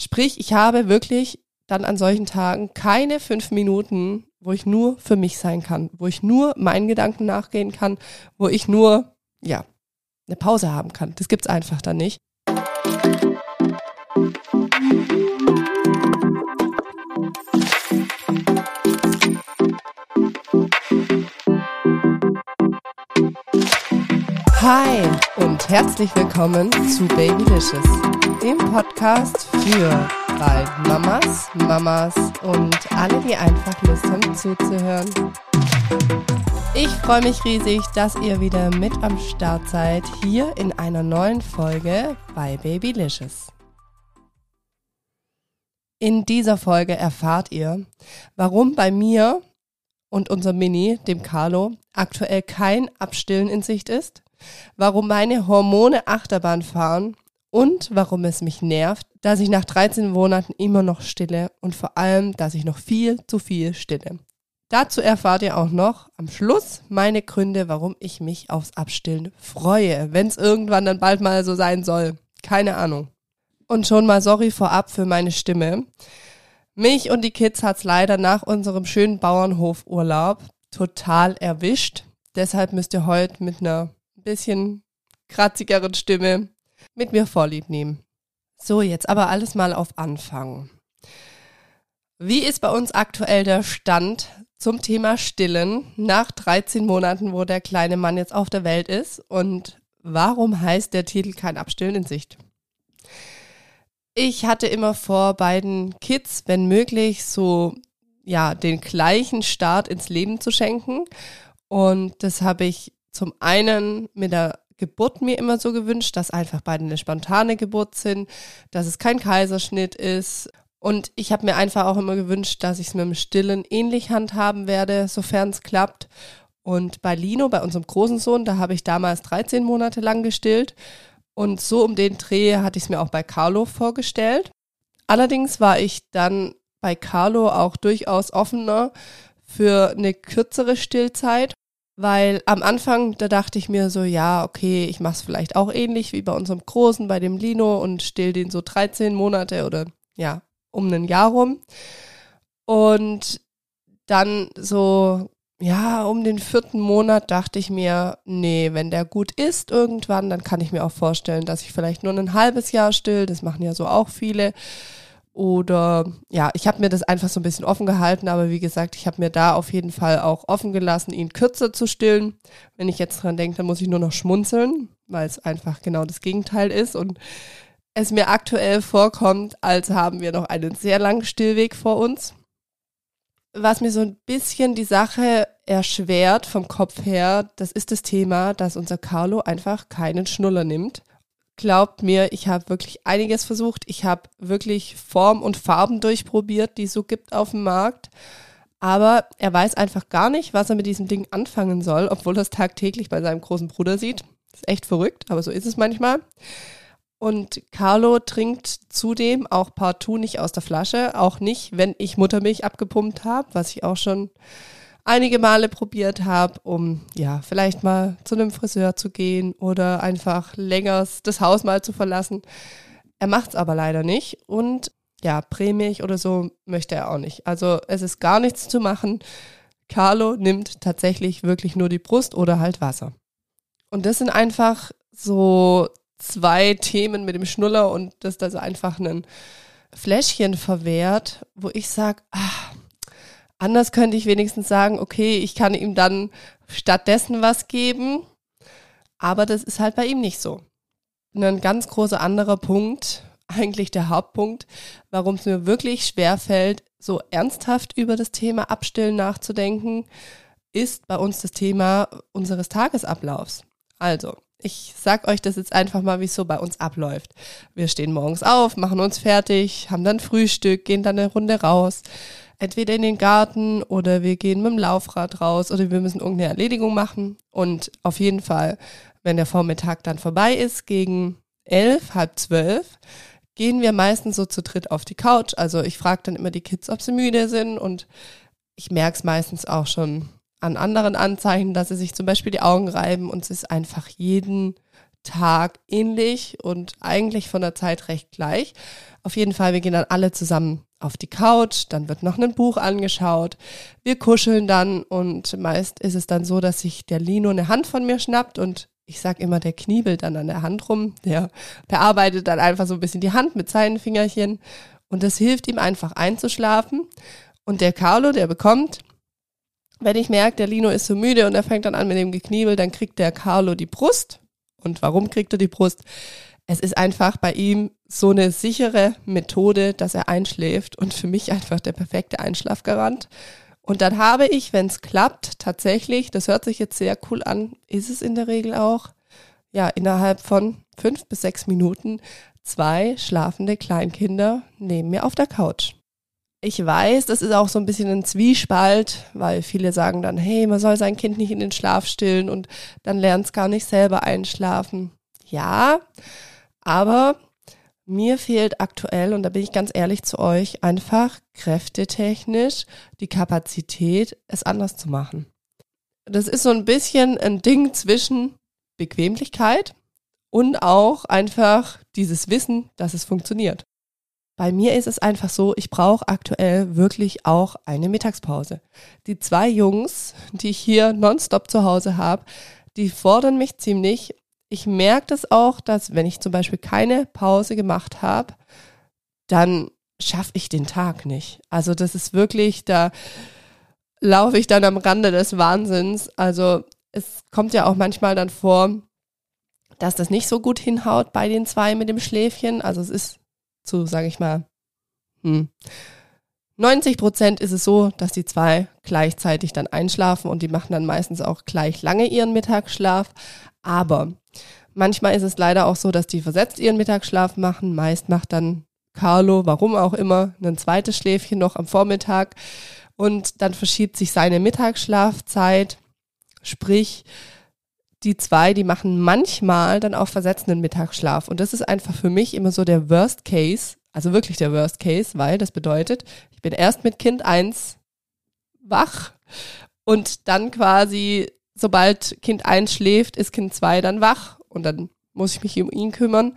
Sprich, ich habe wirklich dann an solchen Tagen keine fünf Minuten, wo ich nur für mich sein kann, wo ich nur meinen Gedanken nachgehen kann, wo ich nur, ja, eine Pause haben kann. Das gibt's einfach dann nicht. Hi und herzlich willkommen zu Babylicious, dem Podcast für bald Mamas, Mamas und alle, die einfach Lust haben zuzuhören. Ich freue mich riesig, dass ihr wieder mit am Start seid, hier in einer neuen Folge bei Babylicious. In dieser Folge erfahrt ihr, warum bei mir und unserem Mini, dem Carlo, aktuell kein Abstillen in Sicht ist, warum meine Hormone Achterbahn fahren und warum es mich nervt, dass ich nach 13 Monaten immer noch stille und vor allem, dass ich noch viel zu viel stille. Dazu erfahrt ihr auch noch am Schluss meine Gründe, warum ich mich aufs Abstillen freue, wenn es irgendwann dann bald mal so sein soll. Keine Ahnung. Und schon mal sorry vorab für meine Stimme. Mich und die Kids hat's leider nach unserem schönen Bauernhofurlaub total erwischt. Deshalb müsst ihr heute mit einer bisschen kratzigeren Stimme mit mir vorlieb nehmen. So, jetzt aber alles mal auf Anfang. Wie ist bei uns aktuell der Stand zum Thema Stillen nach 13 Monaten, wo der kleine Mann jetzt auf der Welt ist? Und warum heißt der Titel kein Abstillen in Sicht? Ich hatte immer vor, beiden Kids, wenn möglich, so ja, den gleichen Start ins Leben zu schenken. Und das habe ich zum einen mit der Geburt mir immer so gewünscht, dass einfach beide eine spontane Geburt sind, dass es kein Kaiserschnitt ist. Und ich habe mir einfach auch immer gewünscht, dass ich es mit dem Stillen ähnlich handhaben werde, sofern es klappt. Und bei Lino, bei unserem großen Sohn, da habe ich damals 13 Monate lang gestillt. Und so um den Dreh hatte ich es mir auch bei Carlo vorgestellt. Allerdings war ich dann bei Carlo auch durchaus offener für eine kürzere Stillzeit weil am Anfang, da dachte ich mir so, ja, okay, ich mache es vielleicht auch ähnlich wie bei unserem Großen, bei dem Lino und still den so 13 Monate oder ja, um ein Jahr rum. Und dann so, ja, um den vierten Monat dachte ich mir, nee, wenn der gut ist irgendwann, dann kann ich mir auch vorstellen, dass ich vielleicht nur ein halbes Jahr still, das machen ja so auch viele. Oder ja, ich habe mir das einfach so ein bisschen offen gehalten, aber wie gesagt, ich habe mir da auf jeden Fall auch offen gelassen, ihn kürzer zu stillen. Wenn ich jetzt dran denke, dann muss ich nur noch schmunzeln, weil es einfach genau das Gegenteil ist und es mir aktuell vorkommt, als haben wir noch einen sehr langen Stillweg vor uns. Was mir so ein bisschen die Sache erschwert vom Kopf her, das ist das Thema, dass unser Carlo einfach keinen Schnuller nimmt glaubt mir, ich habe wirklich einiges versucht. Ich habe wirklich Form und Farben durchprobiert, die es so gibt auf dem Markt. Aber er weiß einfach gar nicht, was er mit diesem Ding anfangen soll, obwohl er es tagtäglich bei seinem großen Bruder sieht. Ist echt verrückt, aber so ist es manchmal. Und Carlo trinkt zudem auch partout nicht aus der Flasche, auch nicht, wenn ich Muttermilch abgepumpt habe, was ich auch schon einige Male probiert habe, um ja vielleicht mal zu einem Friseur zu gehen oder einfach länger das Haus mal zu verlassen. Er macht es aber leider nicht und ja, Prämilch oder so möchte er auch nicht. Also es ist gar nichts zu machen. Carlo nimmt tatsächlich wirklich nur die Brust oder halt Wasser. Und das sind einfach so zwei Themen mit dem Schnuller und dass das einfach ein Fläschchen verwehrt, wo ich sage, ah, Anders könnte ich wenigstens sagen, okay, ich kann ihm dann stattdessen was geben. Aber das ist halt bei ihm nicht so. Ein ganz großer anderer Punkt, eigentlich der Hauptpunkt, warum es mir wirklich schwer fällt, so ernsthaft über das Thema Abstillen nachzudenken, ist bei uns das Thema unseres Tagesablaufs. Also, ich sag euch das jetzt einfach mal, wie es so bei uns abläuft. Wir stehen morgens auf, machen uns fertig, haben dann Frühstück, gehen dann eine Runde raus, entweder in den Garten oder wir gehen mit dem Laufrad raus oder wir müssen irgendeine Erledigung machen. Und auf jeden Fall, wenn der Vormittag dann vorbei ist, gegen elf, halb zwölf, gehen wir meistens so zu dritt auf die Couch. Also ich frage dann immer die Kids, ob sie müde sind und ich merke es meistens auch schon an anderen Anzeichen, dass sie sich zum Beispiel die Augen reiben und es ist einfach jeden Tag ähnlich und eigentlich von der Zeit recht gleich. Auf jeden Fall, wir gehen dann alle zusammen auf die Couch, dann wird noch ein Buch angeschaut, wir kuscheln dann und meist ist es dann so, dass sich der Lino eine Hand von mir schnappt und ich sag immer, der kniebelt dann an der Hand rum, der bearbeitet dann einfach so ein bisschen die Hand mit seinen Fingerchen und das hilft ihm einfach einzuschlafen und der Carlo, der bekommt wenn ich merke, der Lino ist so müde und er fängt dann an mit dem Gekniebel, dann kriegt der Carlo die Brust. Und warum kriegt er die Brust? Es ist einfach bei ihm so eine sichere Methode, dass er einschläft und für mich einfach der perfekte Einschlafgarant. Und dann habe ich, wenn es klappt, tatsächlich, das hört sich jetzt sehr cool an, ist es in der Regel auch, ja, innerhalb von fünf bis sechs Minuten zwei schlafende Kleinkinder neben mir auf der Couch. Ich weiß, das ist auch so ein bisschen ein Zwiespalt, weil viele sagen dann, hey, man soll sein Kind nicht in den Schlaf stillen und dann lernt es gar nicht selber einschlafen. Ja, aber mir fehlt aktuell, und da bin ich ganz ehrlich zu euch, einfach kräftetechnisch die Kapazität, es anders zu machen. Das ist so ein bisschen ein Ding zwischen Bequemlichkeit und auch einfach dieses Wissen, dass es funktioniert. Bei mir ist es einfach so, ich brauche aktuell wirklich auch eine Mittagspause. Die zwei Jungs, die ich hier nonstop zu Hause habe, die fordern mich ziemlich. Ich merke das auch, dass wenn ich zum Beispiel keine Pause gemacht habe, dann schaffe ich den Tag nicht. Also das ist wirklich, da laufe ich dann am Rande des Wahnsinns. Also es kommt ja auch manchmal dann vor, dass das nicht so gut hinhaut bei den zwei mit dem Schläfchen. Also es ist zu, sage ich mal, hm, 90 Prozent ist es so, dass die zwei gleichzeitig dann einschlafen und die machen dann meistens auch gleich lange ihren Mittagsschlaf. Aber manchmal ist es leider auch so, dass die versetzt ihren Mittagsschlaf machen. Meist macht dann Carlo, warum auch immer, ein zweites Schläfchen noch am Vormittag und dann verschiebt sich seine Mittagsschlafzeit. Sprich, die zwei, die machen manchmal dann auch versetzenden Mittagsschlaf. Und das ist einfach für mich immer so der Worst Case, also wirklich der Worst Case, weil das bedeutet, ich bin erst mit Kind eins wach und dann quasi, sobald Kind eins schläft, ist Kind zwei dann wach und dann muss ich mich um ihn kümmern.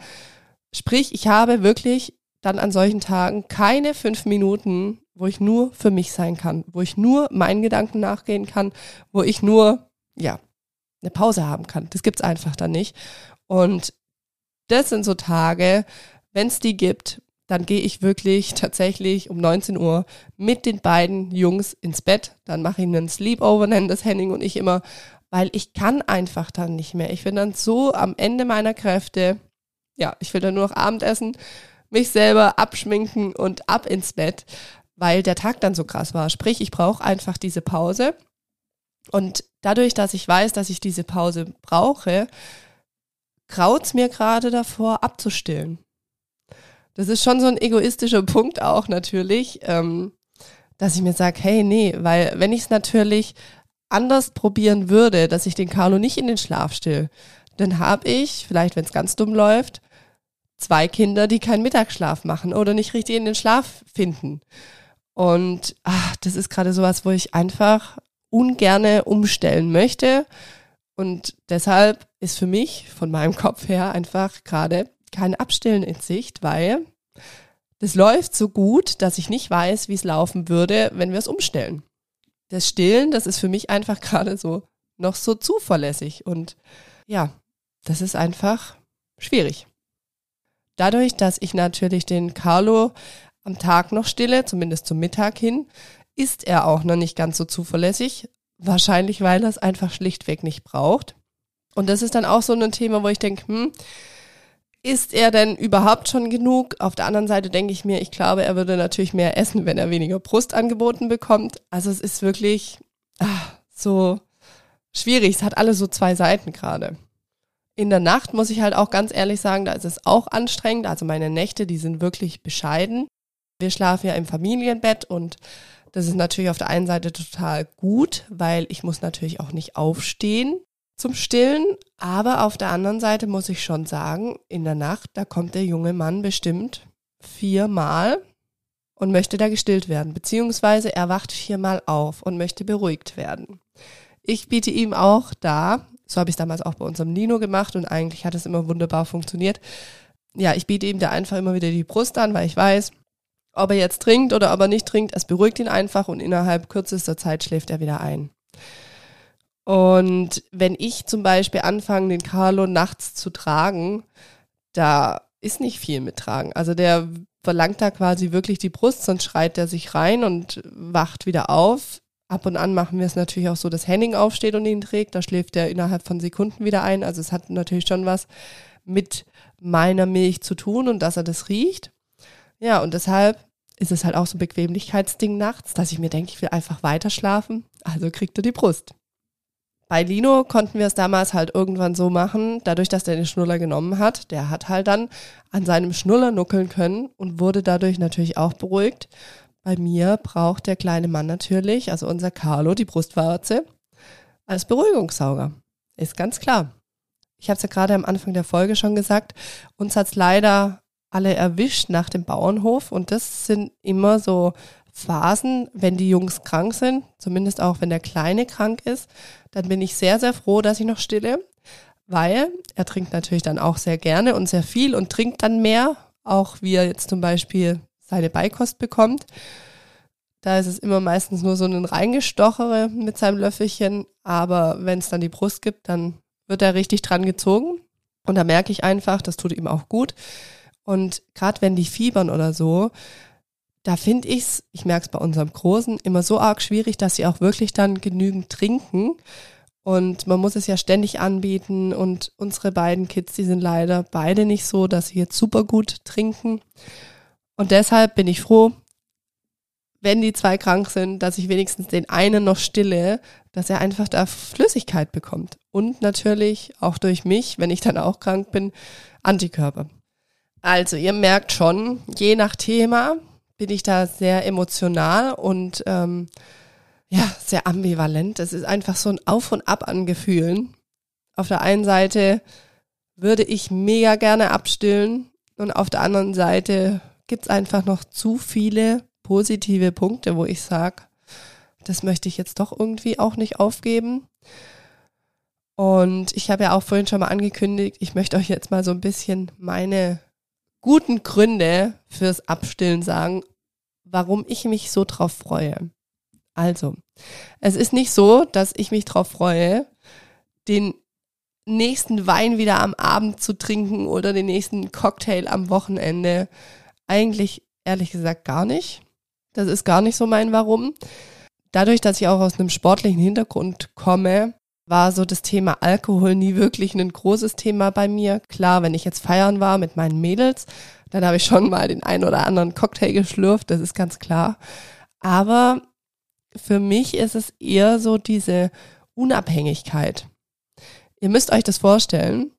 Sprich, ich habe wirklich dann an solchen Tagen keine fünf Minuten, wo ich nur für mich sein kann, wo ich nur meinen Gedanken nachgehen kann, wo ich nur, ja, eine Pause haben kann. Das gibt's einfach dann nicht. Und das sind so Tage, wenn es die gibt, dann gehe ich wirklich tatsächlich um 19 Uhr mit den beiden Jungs ins Bett. Dann mache ich einen Sleepover, nennen das Henning und ich immer, weil ich kann einfach dann nicht mehr. Ich bin dann so am Ende meiner Kräfte. Ja, ich will dann nur noch Abendessen, mich selber abschminken und ab ins Bett, weil der Tag dann so krass war. Sprich, ich brauche einfach diese Pause. Und dadurch, dass ich weiß, dass ich diese Pause brauche, kraut's mir gerade davor, abzustillen. Das ist schon so ein egoistischer Punkt auch natürlich, ähm, dass ich mir sage, hey, nee, weil wenn ich es natürlich anders probieren würde, dass ich den Carlo nicht in den Schlaf still, dann habe ich, vielleicht wenn es ganz dumm läuft, zwei Kinder, die keinen Mittagsschlaf machen oder nicht richtig in den Schlaf finden. Und ach, das ist gerade sowas, wo ich einfach ungerne umstellen möchte. Und deshalb ist für mich von meinem Kopf her einfach gerade kein Abstillen in Sicht, weil das läuft so gut, dass ich nicht weiß, wie es laufen würde, wenn wir es umstellen. Das Stillen, das ist für mich einfach gerade so noch so zuverlässig und ja, das ist einfach schwierig. Dadurch, dass ich natürlich den Carlo am Tag noch stille, zumindest zum Mittag hin, ist er auch noch nicht ganz so zuverlässig. Wahrscheinlich, weil er es einfach schlichtweg nicht braucht. Und das ist dann auch so ein Thema, wo ich denke, hm, ist er denn überhaupt schon genug? Auf der anderen Seite denke ich mir, ich glaube, er würde natürlich mehr essen, wenn er weniger Brust angeboten bekommt. Also es ist wirklich ach, so schwierig. Es hat alle so zwei Seiten gerade. In der Nacht muss ich halt auch ganz ehrlich sagen, da ist es auch anstrengend. Also meine Nächte, die sind wirklich bescheiden. Wir schlafen ja im Familienbett und das ist natürlich auf der einen Seite total gut, weil ich muss natürlich auch nicht aufstehen zum Stillen. Aber auf der anderen Seite muss ich schon sagen, in der Nacht, da kommt der junge Mann bestimmt viermal und möchte da gestillt werden. Beziehungsweise er wacht viermal auf und möchte beruhigt werden. Ich biete ihm auch da So habe ich es damals auch bei unserem Nino gemacht und eigentlich hat es immer wunderbar funktioniert. Ja, ich biete ihm da einfach immer wieder die Brust an, weil ich weiß, ob er jetzt trinkt oder ob er nicht trinkt, es beruhigt ihn einfach und innerhalb kürzester Zeit schläft er wieder ein. Und wenn ich zum Beispiel anfange, den Carlo nachts zu tragen, da ist nicht viel mit tragen. Also der verlangt da quasi wirklich die Brust, sonst schreit er sich rein und wacht wieder auf. Ab und an machen wir es natürlich auch so, dass Henning aufsteht und ihn trägt. Da schläft er innerhalb von Sekunden wieder ein. Also es hat natürlich schon was mit meiner Milch zu tun und dass er das riecht. Ja, und deshalb ist es halt auch so ein Bequemlichkeitsding nachts, dass ich mir denke, ich will einfach weiter schlafen. Also kriegt er die Brust. Bei Lino konnten wir es damals halt irgendwann so machen, dadurch, dass der den Schnuller genommen hat, der hat halt dann an seinem Schnuller nuckeln können und wurde dadurch natürlich auch beruhigt. Bei mir braucht der kleine Mann natürlich, also unser Carlo, die Brustwarze als Beruhigungssauger. Ist ganz klar. Ich habe es ja gerade am Anfang der Folge schon gesagt, uns hat es leider alle erwischt nach dem Bauernhof und das sind immer so Phasen, wenn die Jungs krank sind, zumindest auch wenn der Kleine krank ist, dann bin ich sehr, sehr froh, dass ich noch stille, weil er trinkt natürlich dann auch sehr gerne und sehr viel und trinkt dann mehr, auch wie er jetzt zum Beispiel seine Beikost bekommt. Da ist es immer meistens nur so ein Reingestochere mit seinem Löffelchen, aber wenn es dann die Brust gibt, dann wird er richtig dran gezogen. Und da merke ich einfach, das tut ihm auch gut. Und gerade wenn die fiebern oder so, da finde ich es, ich merke es bei unserem Großen, immer so arg schwierig, dass sie auch wirklich dann genügend trinken. Und man muss es ja ständig anbieten. Und unsere beiden Kids, die sind leider beide nicht so, dass sie jetzt super gut trinken. Und deshalb bin ich froh, wenn die zwei krank sind, dass ich wenigstens den einen noch stille, dass er einfach da Flüssigkeit bekommt. Und natürlich auch durch mich, wenn ich dann auch krank bin, Antikörper. Also ihr merkt schon, je nach Thema bin ich da sehr emotional und ähm, ja, sehr ambivalent. Es ist einfach so ein Auf und Ab an Gefühlen. Auf der einen Seite würde ich mega gerne abstillen und auf der anderen Seite gibt es einfach noch zu viele positive Punkte, wo ich sage, das möchte ich jetzt doch irgendwie auch nicht aufgeben. Und ich habe ja auch vorhin schon mal angekündigt, ich möchte euch jetzt mal so ein bisschen meine guten Gründe fürs Abstillen sagen, warum ich mich so drauf freue. Also, es ist nicht so, dass ich mich drauf freue, den nächsten Wein wieder am Abend zu trinken oder den nächsten Cocktail am Wochenende. Eigentlich ehrlich gesagt gar nicht. Das ist gar nicht so mein Warum. Dadurch, dass ich auch aus einem sportlichen Hintergrund komme, war so das Thema Alkohol nie wirklich ein großes Thema bei mir. Klar, wenn ich jetzt feiern war mit meinen Mädels, dann habe ich schon mal den einen oder anderen Cocktail geschlürft, das ist ganz klar. Aber für mich ist es eher so diese Unabhängigkeit. Ihr müsst euch das vorstellen.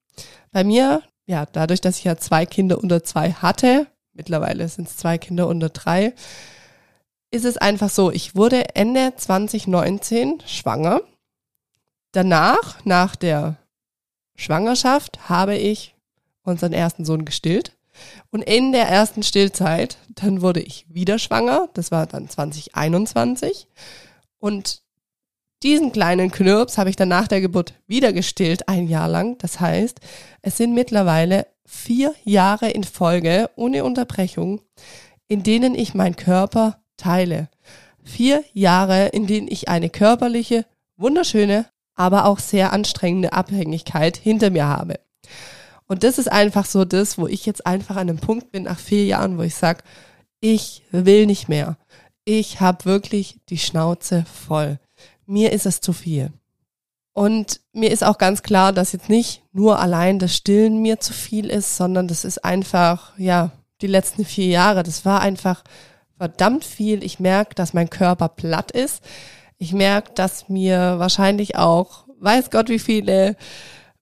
Bei mir, ja, dadurch, dass ich ja zwei Kinder unter zwei hatte, mittlerweile sind es zwei Kinder unter drei, ist es einfach so, ich wurde Ende 2019 schwanger. Danach, nach der Schwangerschaft, habe ich unseren ersten Sohn gestillt. Und in der ersten Stillzeit, dann wurde ich wieder schwanger. Das war dann 2021. Und diesen kleinen Knirps habe ich dann nach der Geburt wieder gestillt, ein Jahr lang. Das heißt, es sind mittlerweile vier Jahre in Folge ohne Unterbrechung, in denen ich meinen Körper teile. Vier Jahre, in denen ich eine körperliche, wunderschöne, aber auch sehr anstrengende Abhängigkeit hinter mir habe. Und das ist einfach so das, wo ich jetzt einfach an einem Punkt bin nach vier Jahren, wo ich sage, ich will nicht mehr. Ich habe wirklich die Schnauze voll. Mir ist es zu viel. Und mir ist auch ganz klar, dass jetzt nicht nur allein das Stillen mir zu viel ist, sondern das ist einfach, ja, die letzten vier Jahre, das war einfach verdammt viel. Ich merke, dass mein Körper platt ist. Ich merke, dass mir wahrscheinlich auch, weiß Gott, wie viele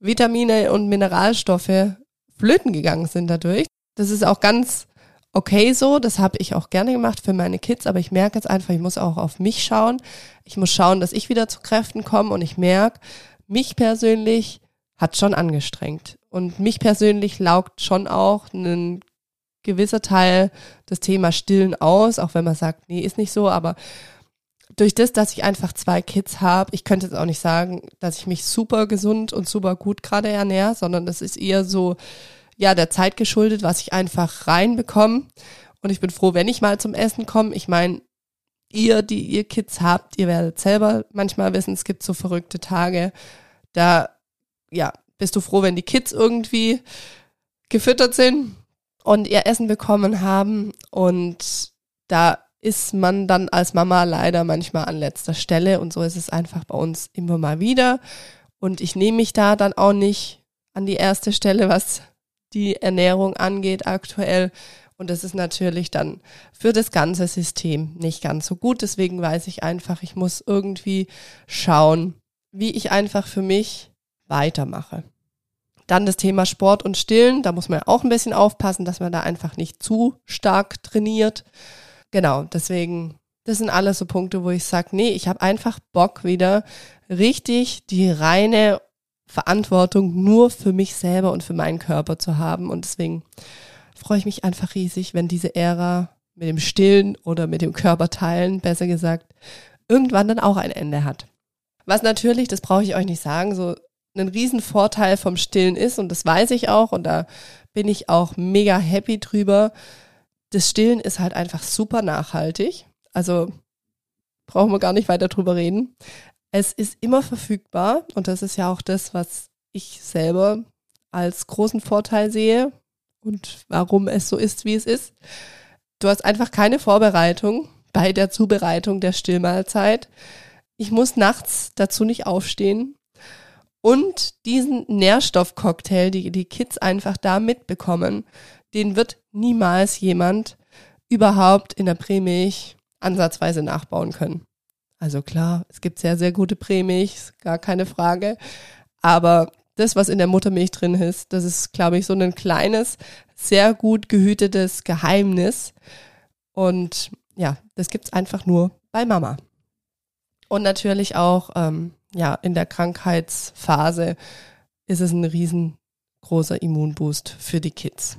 Vitamine und Mineralstoffe flöten gegangen sind dadurch. Das ist auch ganz okay so. Das habe ich auch gerne gemacht für meine Kids, aber ich merke jetzt einfach, ich muss auch auf mich schauen. Ich muss schauen, dass ich wieder zu Kräften komme und ich merke, mich persönlich hat schon angestrengt. Und mich persönlich laugt schon auch ein gewisser Teil das Thema Stillen aus, auch wenn man sagt, nee, ist nicht so, aber durch das, dass ich einfach zwei Kids habe, ich könnte jetzt auch nicht sagen, dass ich mich super gesund und super gut gerade ernähre, sondern das ist eher so, ja, der Zeit geschuldet, was ich einfach reinbekomme. Und ich bin froh, wenn ich mal zum Essen komme. Ich meine, ihr, die ihr Kids habt, ihr werdet selber manchmal wissen, es gibt so verrückte Tage. Da, ja, bist du froh, wenn die Kids irgendwie gefüttert sind und ihr Essen bekommen haben. Und da ist man dann als Mama leider manchmal an letzter Stelle. Und so ist es einfach bei uns immer mal wieder. Und ich nehme mich da dann auch nicht an die erste Stelle, was die Ernährung angeht aktuell. Und das ist natürlich dann für das ganze System nicht ganz so gut. Deswegen weiß ich einfach, ich muss irgendwie schauen, wie ich einfach für mich weitermache. Dann das Thema Sport und Stillen. Da muss man auch ein bisschen aufpassen, dass man da einfach nicht zu stark trainiert. Genau, deswegen, das sind alles so Punkte, wo ich sage, nee, ich habe einfach Bock wieder richtig die reine Verantwortung nur für mich selber und für meinen Körper zu haben. Und deswegen freue ich mich einfach riesig, wenn diese Ära mit dem Stillen oder mit dem Körperteilen, besser gesagt, irgendwann dann auch ein Ende hat. Was natürlich, das brauche ich euch nicht sagen, so ein Riesenvorteil vom Stillen ist, und das weiß ich auch, und da bin ich auch mega happy drüber. Das Stillen ist halt einfach super nachhaltig. Also brauchen wir gar nicht weiter drüber reden. Es ist immer verfügbar und das ist ja auch das, was ich selber als großen Vorteil sehe und warum es so ist, wie es ist. Du hast einfach keine Vorbereitung bei der Zubereitung der Stillmahlzeit. Ich muss nachts dazu nicht aufstehen. Und diesen Nährstoffcocktail, die die Kids einfach da mitbekommen, den wird niemals jemand überhaupt in der Prämilch ansatzweise nachbauen können. Also klar, es gibt sehr, sehr gute Prämilch, gar keine Frage. Aber das, was in der Muttermilch drin ist, das ist, glaube ich, so ein kleines, sehr gut gehütetes Geheimnis. Und ja, das gibt's einfach nur bei Mama. Und natürlich auch ähm, ja, in der Krankheitsphase ist es ein riesengroßer Immunboost für die Kids.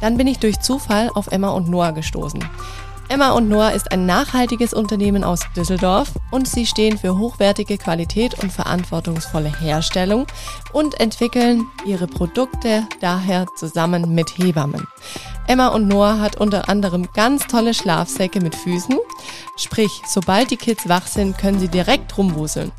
Dann bin ich durch Zufall auf Emma und Noah gestoßen. Emma und Noah ist ein nachhaltiges Unternehmen aus Düsseldorf und sie stehen für hochwertige Qualität und verantwortungsvolle Herstellung und entwickeln ihre Produkte daher zusammen mit Hebammen. Emma und Noah hat unter anderem ganz tolle Schlafsäcke mit Füßen, sprich, sobald die Kids wach sind, können sie direkt rumwuseln.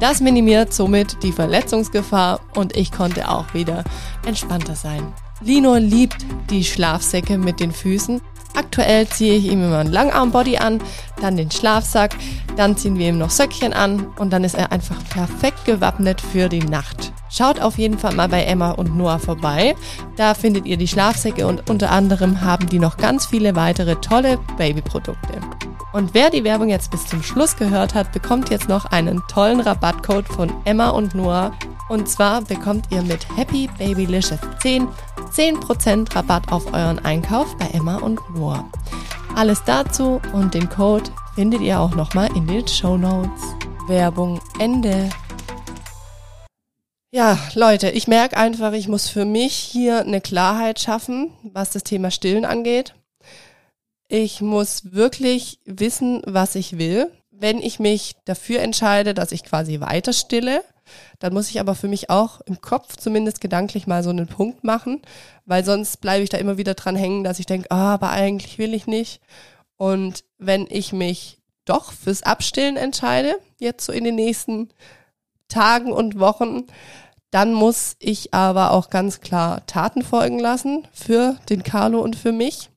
Das minimiert somit die Verletzungsgefahr und ich konnte auch wieder entspannter sein. Lino liebt die Schlafsäcke mit den Füßen Aktuell ziehe ich ihm immer ein Langarmbody an, dann den Schlafsack, dann ziehen wir ihm noch Söckchen an und dann ist er einfach perfekt gewappnet für die Nacht. Schaut auf jeden Fall mal bei Emma und Noah vorbei. Da findet ihr die Schlafsäcke und unter anderem haben die noch ganz viele weitere tolle Babyprodukte. Und wer die Werbung jetzt bis zum Schluss gehört hat, bekommt jetzt noch einen tollen Rabattcode von Emma und Noah. Und zwar bekommt ihr mit Happy Babylicious 10 10% Rabatt auf euren Einkauf bei Emma und Noah. Alles dazu und den Code findet ihr auch nochmal in den Show Notes. Werbung Ende. Ja, Leute, ich merke einfach, ich muss für mich hier eine Klarheit schaffen, was das Thema Stillen angeht. Ich muss wirklich wissen, was ich will. Wenn ich mich dafür entscheide, dass ich quasi weiter stille, dann muss ich aber für mich auch im Kopf zumindest gedanklich mal so einen Punkt machen, weil sonst bleibe ich da immer wieder dran hängen, dass ich denke, ah, aber eigentlich will ich nicht. Und wenn ich mich doch fürs Abstillen entscheide, jetzt so in den nächsten Tagen und Wochen, dann muss ich aber auch ganz klar Taten folgen lassen für den Carlo und für mich.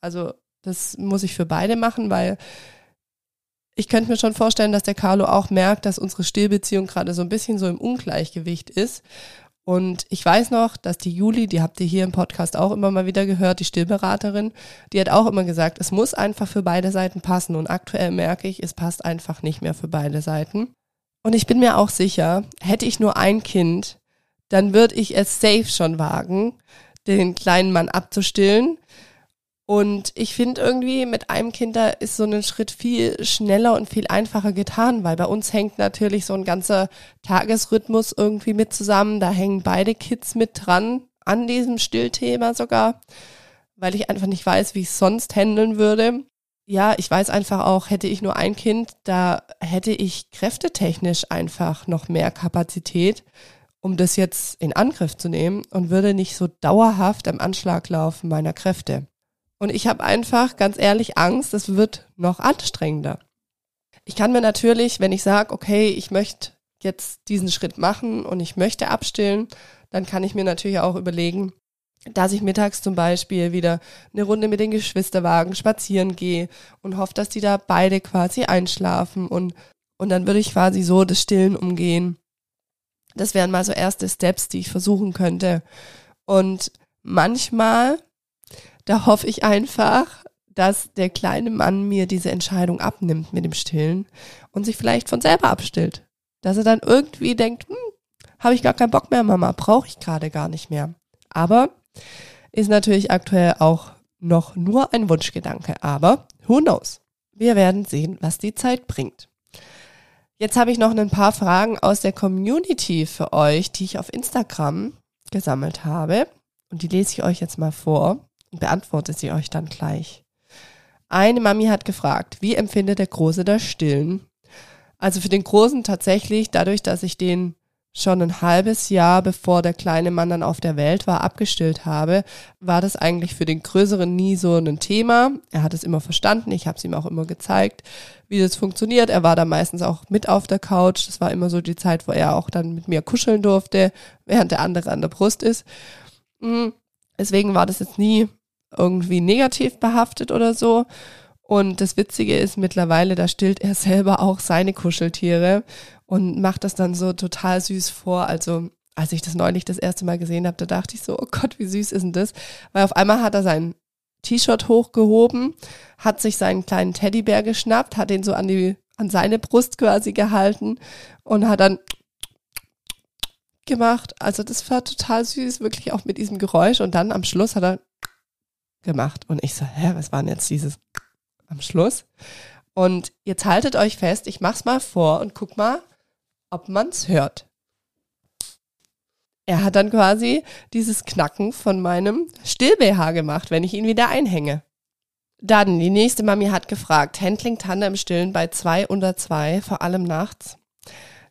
Also das muss ich für beide machen, weil ich könnte mir schon vorstellen, dass der Carlo auch merkt, dass unsere Stillbeziehung gerade so ein bisschen so im Ungleichgewicht ist. Und ich weiß noch, dass die Juli, die habt ihr hier im Podcast auch immer mal wieder gehört, die Stillberaterin, die hat auch immer gesagt, es muss einfach für beide Seiten passen. Und aktuell merke ich, es passt einfach nicht mehr für beide Seiten. Und ich bin mir auch sicher, hätte ich nur ein Kind, dann würde ich es safe schon wagen, den kleinen Mann abzustillen. Und ich finde irgendwie, mit einem Kind da ist so ein Schritt viel schneller und viel einfacher getan, weil bei uns hängt natürlich so ein ganzer Tagesrhythmus irgendwie mit zusammen. Da hängen beide Kids mit dran, an diesem Stillthema sogar, weil ich einfach nicht weiß, wie ich es sonst handeln würde. Ja, ich weiß einfach auch, hätte ich nur ein Kind, da hätte ich kräftetechnisch einfach noch mehr Kapazität, um das jetzt in Angriff zu nehmen und würde nicht so dauerhaft am Anschlag laufen meiner Kräfte. Und ich habe einfach ganz ehrlich Angst, es wird noch anstrengender. Ich kann mir natürlich, wenn ich sage, okay, ich möchte jetzt diesen Schritt machen und ich möchte abstillen, dann kann ich mir natürlich auch überlegen, dass ich mittags zum Beispiel wieder eine Runde mit den Geschwisterwagen spazieren gehe und hoffe, dass die da beide quasi einschlafen und, und dann würde ich quasi so das Stillen umgehen. Das wären mal so erste Steps, die ich versuchen könnte. Und manchmal da hoffe ich einfach, dass der kleine Mann mir diese Entscheidung abnimmt mit dem Stillen und sich vielleicht von selber abstillt. Dass er dann irgendwie denkt, hm, habe ich gar keinen Bock mehr, Mama, brauche ich gerade gar nicht mehr. Aber ist natürlich aktuell auch noch nur ein Wunschgedanke. Aber who knows? Wir werden sehen, was die Zeit bringt. Jetzt habe ich noch ein paar Fragen aus der Community für euch, die ich auf Instagram gesammelt habe. Und die lese ich euch jetzt mal vor beantworte sie euch dann gleich. Eine Mami hat gefragt, wie empfindet der Große das Stillen? Also für den Großen tatsächlich, dadurch, dass ich den schon ein halbes Jahr bevor der kleine Mann dann auf der Welt war, abgestillt habe, war das eigentlich für den Größeren nie so ein Thema. Er hat es immer verstanden, ich habe es ihm auch immer gezeigt, wie das funktioniert. Er war da meistens auch mit auf der Couch. Das war immer so die Zeit, wo er auch dann mit mir kuscheln durfte, während der andere an der Brust ist. Mhm. Deswegen war das jetzt nie irgendwie negativ behaftet oder so. Und das Witzige ist mittlerweile, da stillt er selber auch seine Kuscheltiere und macht das dann so total süß vor. Also als ich das neulich das erste Mal gesehen habe, da dachte ich so, oh Gott, wie süß ist denn das? Weil auf einmal hat er sein T-Shirt hochgehoben, hat sich seinen kleinen Teddybär geschnappt, hat ihn so an die an seine Brust quasi gehalten und hat dann gemacht. Also das war total süß, wirklich auch mit diesem Geräusch. Und dann am Schluss hat er gemacht. Und ich so, hä, was war denn jetzt dieses am Schluss? Und jetzt haltet euch fest, ich mach's mal vor und guck mal, ob man's hört. Er hat dann quasi dieses Knacken von meinem Still-BH gemacht, wenn ich ihn wieder einhänge. Dann, die nächste Mami hat gefragt, Handling Tandem stillen bei zwei unter zwei, vor allem nachts.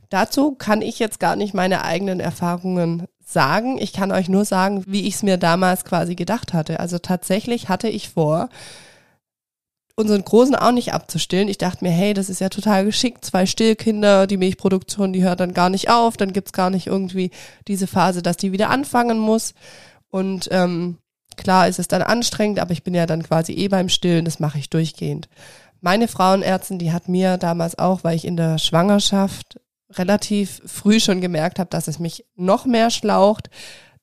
Dazu kann ich jetzt gar nicht meine eigenen Erfahrungen sagen. Ich kann euch nur sagen, wie ich es mir damals quasi gedacht hatte. Also tatsächlich hatte ich vor, unseren Großen auch nicht abzustillen. Ich dachte mir, hey, das ist ja total geschickt. Zwei Stillkinder, die Milchproduktion, die hört dann gar nicht auf. Dann gibt's gar nicht irgendwie diese Phase, dass die wieder anfangen muss. Und ähm, klar ist es dann anstrengend, aber ich bin ja dann quasi eh beim Stillen. Das mache ich durchgehend. Meine Frauenärztin, die hat mir damals auch, weil ich in der Schwangerschaft relativ früh schon gemerkt habe, dass es mich noch mehr schlaucht,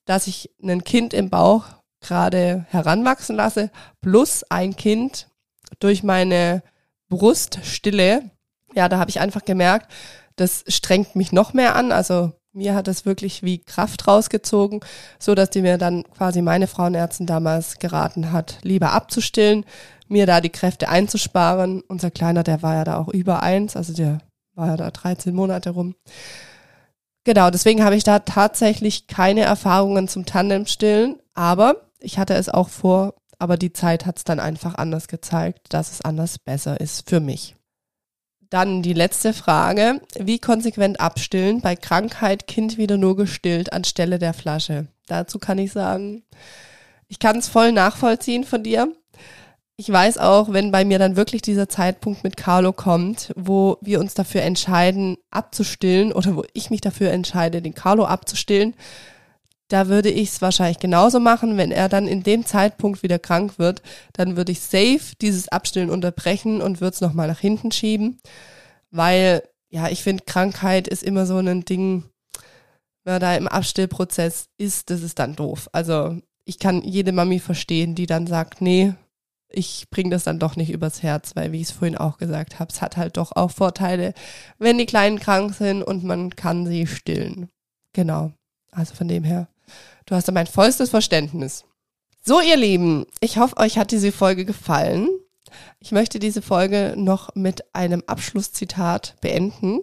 dass ich ein Kind im Bauch gerade heranwachsen lasse, plus ein Kind durch meine Bruststille. Ja, da habe ich einfach gemerkt, das strengt mich noch mehr an. Also mir hat das wirklich wie Kraft rausgezogen, so dass die mir dann quasi meine Frauenärztin damals geraten hat, lieber abzustillen, mir da die Kräfte einzusparen. Unser Kleiner, der war ja da auch über eins, also der war ja da 13 Monate rum. Genau, deswegen habe ich da tatsächlich keine Erfahrungen zum Tandemstillen, aber ich hatte es auch vor, aber die Zeit hat es dann einfach anders gezeigt, dass es anders besser ist für mich. Dann die letzte Frage. Wie konsequent abstillen? Bei Krankheit Kind wieder nur gestillt anstelle der Flasche. Dazu kann ich sagen, ich kann es voll nachvollziehen von dir ich weiß auch, wenn bei mir dann wirklich dieser Zeitpunkt mit Carlo kommt, wo wir uns dafür entscheiden, abzustillen oder wo ich mich dafür entscheide, den Carlo abzustillen, da würde ich es wahrscheinlich genauso machen. Wenn er dann in dem Zeitpunkt wieder krank wird, dann würde ich safe dieses Abstillen unterbrechen und würde es nochmal nach hinten schieben. Weil, ja, ich finde, Krankheit ist immer so ein Ding, man da im Abstillprozess ist, das ist dann doof. Also ich kann jede Mami verstehen, die dann sagt, nee, ich bringe das dann doch nicht übers Herz, weil wie ich es vorhin auch gesagt habe, es hat halt doch auch Vorteile, wenn die Kleinen krank sind und man kann sie stillen. Genau. Also von dem her, du hast da mein vollstes Verständnis. So, ihr Lieben, ich hoffe, euch hat diese Folge gefallen. Ich möchte diese Folge noch mit einem Abschlusszitat beenden.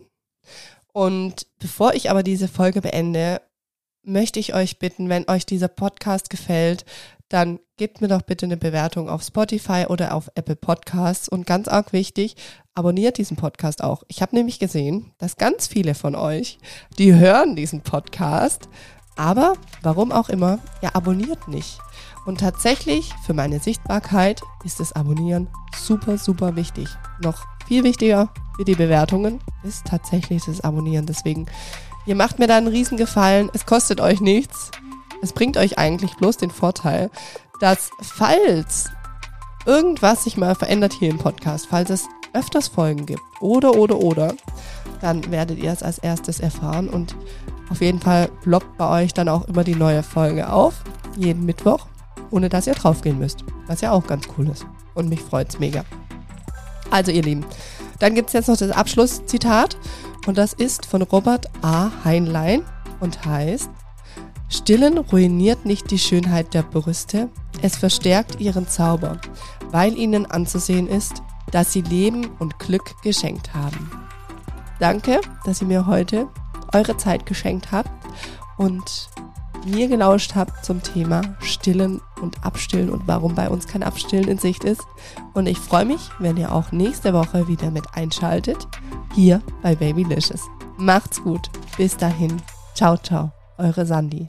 Und bevor ich aber diese Folge beende, möchte ich euch bitten, wenn euch dieser Podcast gefällt, dann gebt mir doch bitte eine Bewertung auf Spotify oder auf Apple Podcasts. Und ganz arg wichtig, abonniert diesen Podcast auch. Ich habe nämlich gesehen, dass ganz viele von euch, die hören diesen Podcast, aber warum auch immer, ihr abonniert nicht. Und tatsächlich für meine Sichtbarkeit ist das Abonnieren super, super wichtig. Noch viel wichtiger für die Bewertungen ist tatsächlich das Abonnieren. Deswegen, ihr macht mir da einen Riesengefallen. Es kostet euch nichts. Es bringt euch eigentlich bloß den Vorteil, dass falls irgendwas sich mal verändert hier im Podcast, falls es öfters Folgen gibt oder, oder, oder, dann werdet ihr es als erstes erfahren und auf jeden Fall ploppt bei euch dann auch immer die neue Folge auf, jeden Mittwoch, ohne dass ihr draufgehen müsst, was ja auch ganz cool ist und mich freut's mega. Also ihr Lieben, dann gibt's jetzt noch das Abschlusszitat und das ist von Robert A. Heinlein und heißt, Stillen ruiniert nicht die Schönheit der Brüste, es verstärkt ihren Zauber, weil ihnen anzusehen ist, dass sie Leben und Glück geschenkt haben. Danke, dass ihr mir heute eure Zeit geschenkt habt und mir gelauscht habt zum Thema Stillen und Abstillen und warum bei uns kein Abstillen in Sicht ist. Und ich freue mich, wenn ihr auch nächste Woche wieder mit einschaltet, hier bei Babylicious. Macht's gut. Bis dahin. Ciao, ciao. Eure Sandy.